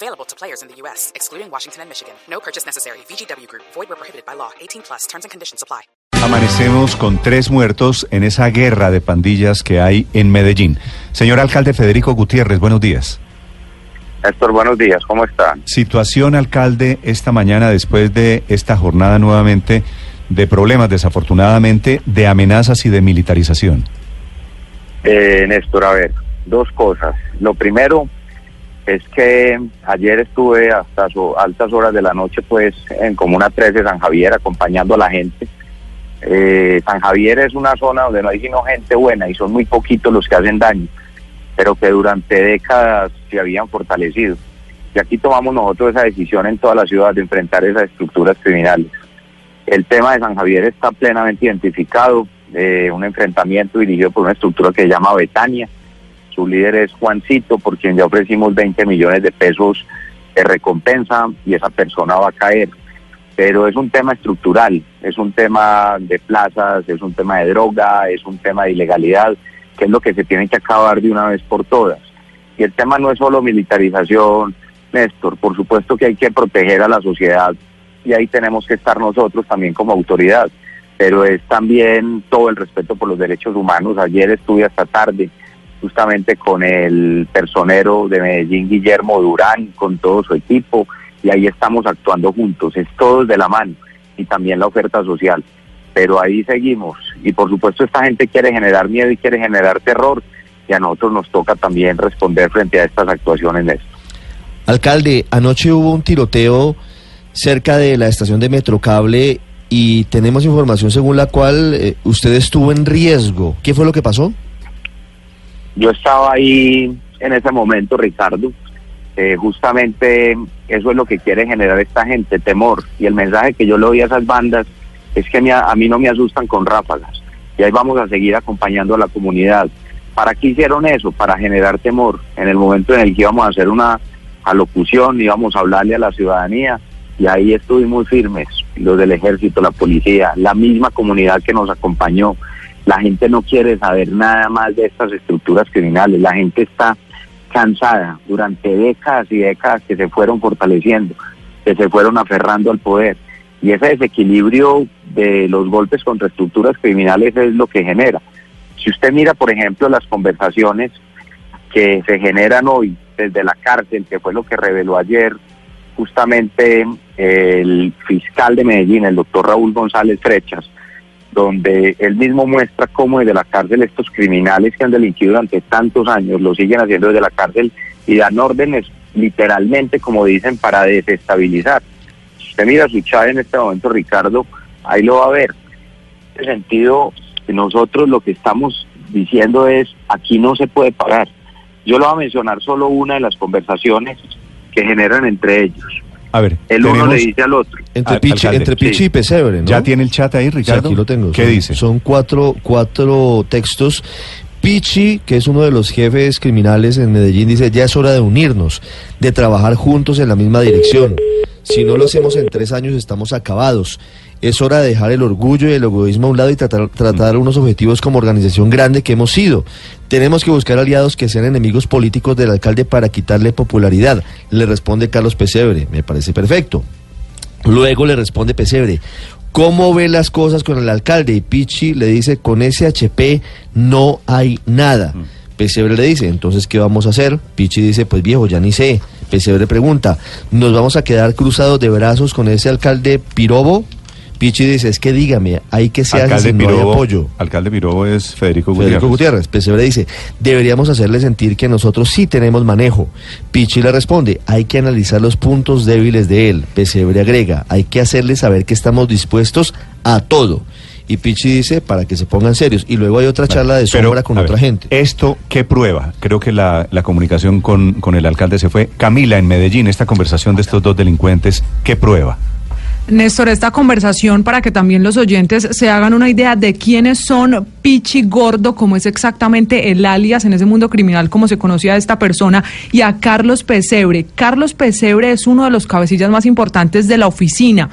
Available to players in the U.S., excluding Washington and Michigan. No purchase necessary. VGW Group. Void where prohibited by law. 18 plus. Terms and conditions apply. Amanecemos con tres muertos en esa guerra de pandillas que hay en Medellín. Señor alcalde Federico Gutiérrez, buenos días. Néstor, buenos días, ¿cómo están? Situación, alcalde, esta mañana después de esta jornada nuevamente de problemas, desafortunadamente, de amenazas y de militarización. Eh, Néstor, a ver, dos cosas. Lo primero es que ayer estuve hasta altas horas de la noche, pues, en Comuna 13, San Javier, acompañando a la gente. Eh, San Javier es una zona donde no hay sino gente buena y son muy poquitos los que hacen daño, pero que durante décadas se habían fortalecido. Y aquí tomamos nosotros esa decisión en toda la ciudad de enfrentar esas estructuras criminales. El tema de San Javier está plenamente identificado, eh, un enfrentamiento dirigido por una estructura que se llama Betania. Su líder es Juancito, por quien ya ofrecimos 20 millones de pesos de recompensa y esa persona va a caer. Pero es un tema estructural, es un tema de plazas, es un tema de droga, es un tema de ilegalidad, que es lo que se tiene que acabar de una vez por todas. Y el tema no es solo militarización, Néstor, por supuesto que hay que proteger a la sociedad y ahí tenemos que estar nosotros también como autoridad, pero es también todo el respeto por los derechos humanos. Ayer estuve hasta tarde justamente con el personero de Medellín, Guillermo Durán, con todo su equipo, y ahí estamos actuando juntos, es todos de la mano, y también la oferta social. Pero ahí seguimos, y por supuesto esta gente quiere generar miedo y quiere generar terror, y a nosotros nos toca también responder frente a estas actuaciones. Alcalde, anoche hubo un tiroteo cerca de la estación de Metrocable y tenemos información según la cual eh, usted estuvo en riesgo. ¿Qué fue lo que pasó? Yo estaba ahí en ese momento, Ricardo. Justamente eso es lo que quiere generar esta gente, temor. Y el mensaje que yo le doy a esas bandas es que a mí no me asustan con ráfagas. Y ahí vamos a seguir acompañando a la comunidad. ¿Para qué hicieron eso? Para generar temor. En el momento en el que íbamos a hacer una alocución, íbamos a hablarle a la ciudadanía. Y ahí estuvimos firmes, los del ejército, la policía, la misma comunidad que nos acompañó. La gente no quiere saber nada más de estas estructuras criminales. La gente está cansada durante décadas y décadas que se fueron fortaleciendo, que se fueron aferrando al poder. Y ese desequilibrio de los golpes contra estructuras criminales es lo que genera. Si usted mira, por ejemplo, las conversaciones que se generan hoy desde la cárcel, que fue lo que reveló ayer justamente el fiscal de Medellín, el doctor Raúl González Frechas, donde él mismo muestra cómo desde la cárcel estos criminales que han delinquido durante tantos años lo siguen haciendo desde la cárcel y dan órdenes literalmente, como dicen, para desestabilizar. Si usted mira su chat en este momento, Ricardo, ahí lo va a ver. En ese sentido, nosotros lo que estamos diciendo es, aquí no se puede pagar. Yo lo voy a mencionar solo una de las conversaciones que generan entre ellos. A ver, El uno tenemos- le dice al otro. Entre, Al- Pichi, alcalde, entre Pichi sí. y Pesebre, ¿no? ¿Ya tiene el chat ahí, Sí, Ricardo? aquí lo tengo. ¿Qué Son- dice? Son cuatro, cuatro textos. Pichi, que es uno de los jefes criminales en Medellín, dice, ya es hora de unirnos, de trabajar juntos en la misma dirección. Si no lo hacemos en tres años, estamos acabados. Es hora de dejar el orgullo y el egoísmo a un lado y tratar, tratar unos objetivos como organización grande que hemos sido. Tenemos que buscar aliados que sean enemigos políticos del alcalde para quitarle popularidad. Le responde Carlos Pesebre, me parece perfecto. Luego le responde Pesebre, ¿cómo ve las cosas con el alcalde? Y Pichi le dice, con ese HP no hay nada. Pesebre le dice, entonces, ¿qué vamos a hacer? Pichi dice, pues viejo, ya ni sé. Pesebre pregunta, ¿nos vamos a quedar cruzados de brazos con ese alcalde pirobo? Pichi dice, es que dígame, hay que se hace alcalde si no hay Pirobo, apoyo. alcalde Pirobo es Federico, Federico Gutiérrez. Gutiérrez. Pesebre dice, deberíamos hacerle sentir que nosotros sí tenemos manejo. Pichi le responde, hay que analizar los puntos débiles de él. Pesebre agrega, hay que hacerle saber que estamos dispuestos a todo. Y Pichi dice, para que se pongan serios. Y luego hay otra charla de Pero, sombra con a otra gente. ¿Esto qué prueba? Creo que la, la comunicación con, con el alcalde se fue. Camila, en Medellín, esta conversación de estos dos delincuentes, ¿qué prueba? Néstor, esta conversación para que también los oyentes se hagan una idea de quiénes son Pichi Gordo, cómo es exactamente el alias en ese mundo criminal, como se conocía a esta persona, y a Carlos Pesebre. Carlos Pesebre es uno de los cabecillas más importantes de la oficina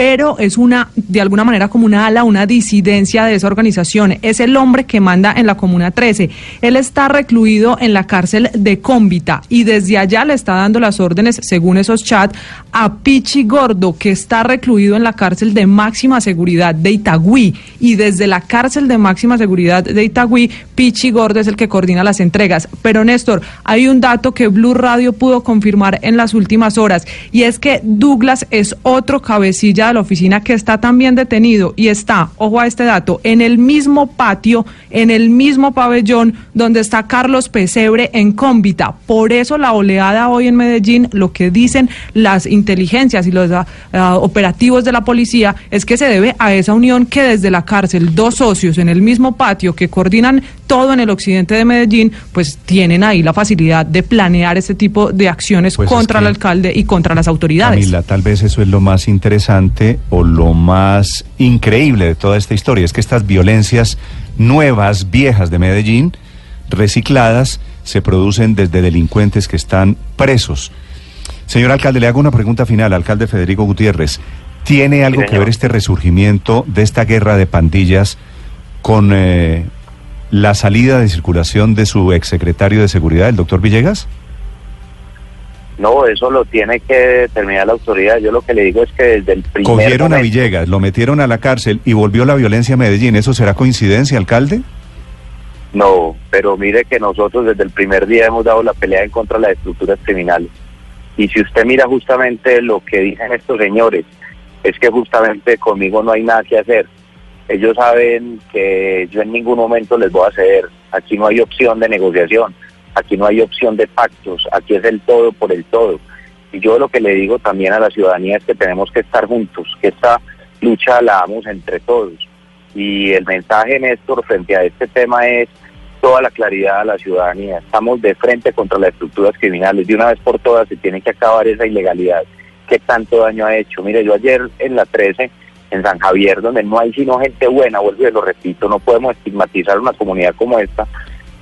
pero es una, de alguna manera, como una ala, una disidencia de esa organización. Es el hombre que manda en la Comuna 13. Él está recluido en la cárcel de Cómbita y desde allá le está dando las órdenes, según esos chats, a Pichi Gordo, que está recluido en la cárcel de máxima seguridad de Itagüí. Y desde la cárcel de máxima seguridad de Itagüí, Pichi Gordo es el que coordina las entregas. Pero Néstor, hay un dato que Blue Radio pudo confirmar en las últimas horas y es que Douglas es otro cabecilla de la oficina que está también detenido y está, ojo a este dato, en el mismo patio, en el mismo pabellón donde está Carlos Pesebre en Cómbita. Por eso la oleada hoy en Medellín, lo que dicen las inteligencias y los ah, operativos de la policía es que se debe a esa unión que desde la cárcel dos socios en el mismo patio que coordinan todo en el occidente de Medellín, pues tienen ahí la facilidad de planear este tipo de acciones Pues es contra el alcalde y contra las autoridades. Camila, tal vez eso es lo más interesante o lo más increíble de toda esta historia, es que estas violencias nuevas, viejas de Medellín, recicladas, se producen desde delincuentes que están presos. Señor alcalde, le hago una pregunta final, alcalde Federico Gutiérrez. ¿Tiene algo que ver este resurgimiento de esta guerra de pandillas con eh, la salida de circulación de su exsecretario de Seguridad, el doctor Villegas? No, eso lo tiene que determinar la autoridad. Yo lo que le digo es que desde el primer Cogieron a Villegas, lo metieron a la cárcel y volvió la violencia a Medellín. ¿Eso será coincidencia, alcalde? No, pero mire que nosotros desde el primer día hemos dado la pelea en contra de las estructuras criminales. Y si usted mira justamente lo que dicen estos señores, es que justamente conmigo no hay nada que hacer. Ellos saben que yo en ningún momento les voy a ceder. Aquí no hay opción de negociación, aquí no hay opción de pactos, aquí es el todo por el todo. Y yo lo que le digo también a la ciudadanía es que tenemos que estar juntos, que esta lucha la damos entre todos. Y el mensaje, Néstor, frente a este tema es toda la claridad a la ciudadanía. Estamos de frente contra las estructuras criminales. De una vez por todas se tiene que acabar esa ilegalidad que tanto daño ha hecho. Mire, yo ayer en la 13, en San Javier, donde no hay sino gente buena, vuelvo y lo repito, no podemos estigmatizar una comunidad como esta.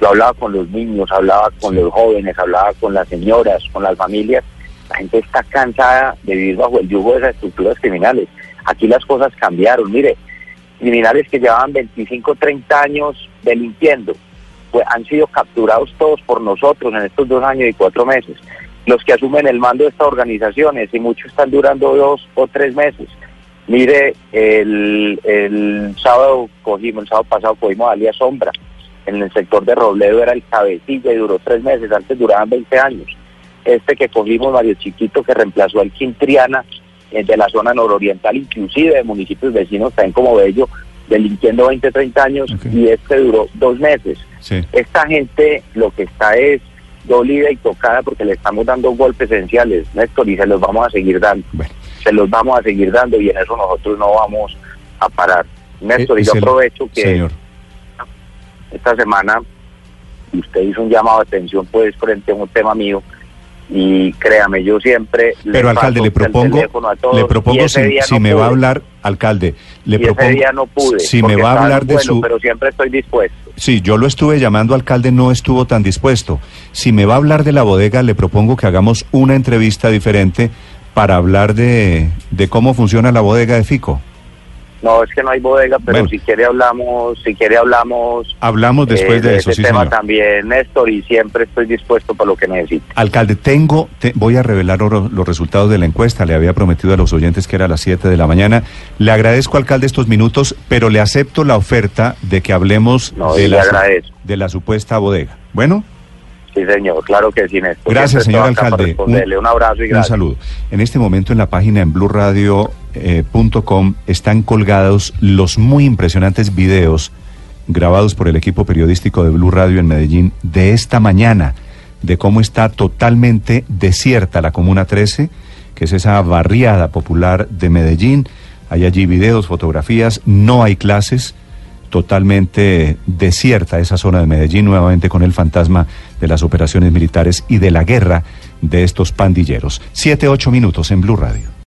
Yo hablaba con los niños, hablaba con los jóvenes, hablaba con las señoras, con las familias. La gente está cansada de vivir bajo el yugo de esas estructuras criminales. Aquí las cosas cambiaron. Mire, criminales que llevaban 25, 30 años delinquiendo, pues han sido capturados todos por nosotros en estos dos años y cuatro meses. Los que asumen el mando de estas organizaciones, y muchos están durando dos o tres meses. Mire, el, el sábado cogimos, el sábado pasado cogimos a Alias Sombra, en el sector de Robledo era el cabecilla y duró tres meses, antes duraban 20 años. Este que cogimos, Mario Chiquito, que reemplazó al Quintriana, eh, de la zona nororiental, inclusive de municipios vecinos, también como Bello, delinquiendo 20, 30 años, y este duró dos meses. Sí. Esta gente lo que está es dolida y tocada porque le estamos dando golpes esenciales, Néstor, y se los vamos a seguir dando. Bueno. Se los vamos a seguir dando y en eso nosotros no vamos a parar. Néstor, Eh, y yo aprovecho que Señor. esta semana usted hizo un llamado de atención pues frente a un tema mío y créame, yo siempre... le Pero alcalde, paso le propongo, teléfono a todos, le propongo si, día si no me va a hablar, alcalde, le y propongo ese día no pude, si me va a hablar de su Pero siempre estoy dispuesto. Sí, yo lo estuve llamando, alcalde, no estuvo tan dispuesto. Si me va a hablar de la bodega, le propongo que hagamos una entrevista diferente para hablar de, de cómo funciona la bodega de Fico. No, es que no hay bodega, pero Bueno. si quiere hablamos, si quiere hablamos Hablamos después eh, de eso, ese sí, tema señor. también, Néstor, y siempre estoy dispuesto para lo que necesite. Alcalde, tengo, te- voy a revelar oro- los resultados de la encuesta. Le había prometido a los oyentes que era a las 7 de la mañana. Le agradezco, alcalde, estos minutos, pero le acepto la oferta de que hablemos No, de, la, agradezco. de la supuesta bodega. Bueno, Sí, señor, claro que sí, Néstor. gracias, señor alcalde. responderle. Un, abrazo y un gracias. saludo. En este momento en la página en blurradio.com están colgados los muy impresionantes videos grabados por el equipo periodístico de Blue Radio en Medellín de esta mañana, de cómo está totalmente desierta la Comuna 13, que es esa barriada popular de Medellín. Hay allí videos, fotografías, no hay clases, totalmente desierta esa zona de Medellín, nuevamente con el fantasma de las operaciones militares y de la guerra de estos pandilleros. Siete, ocho minutos en Blue Radio.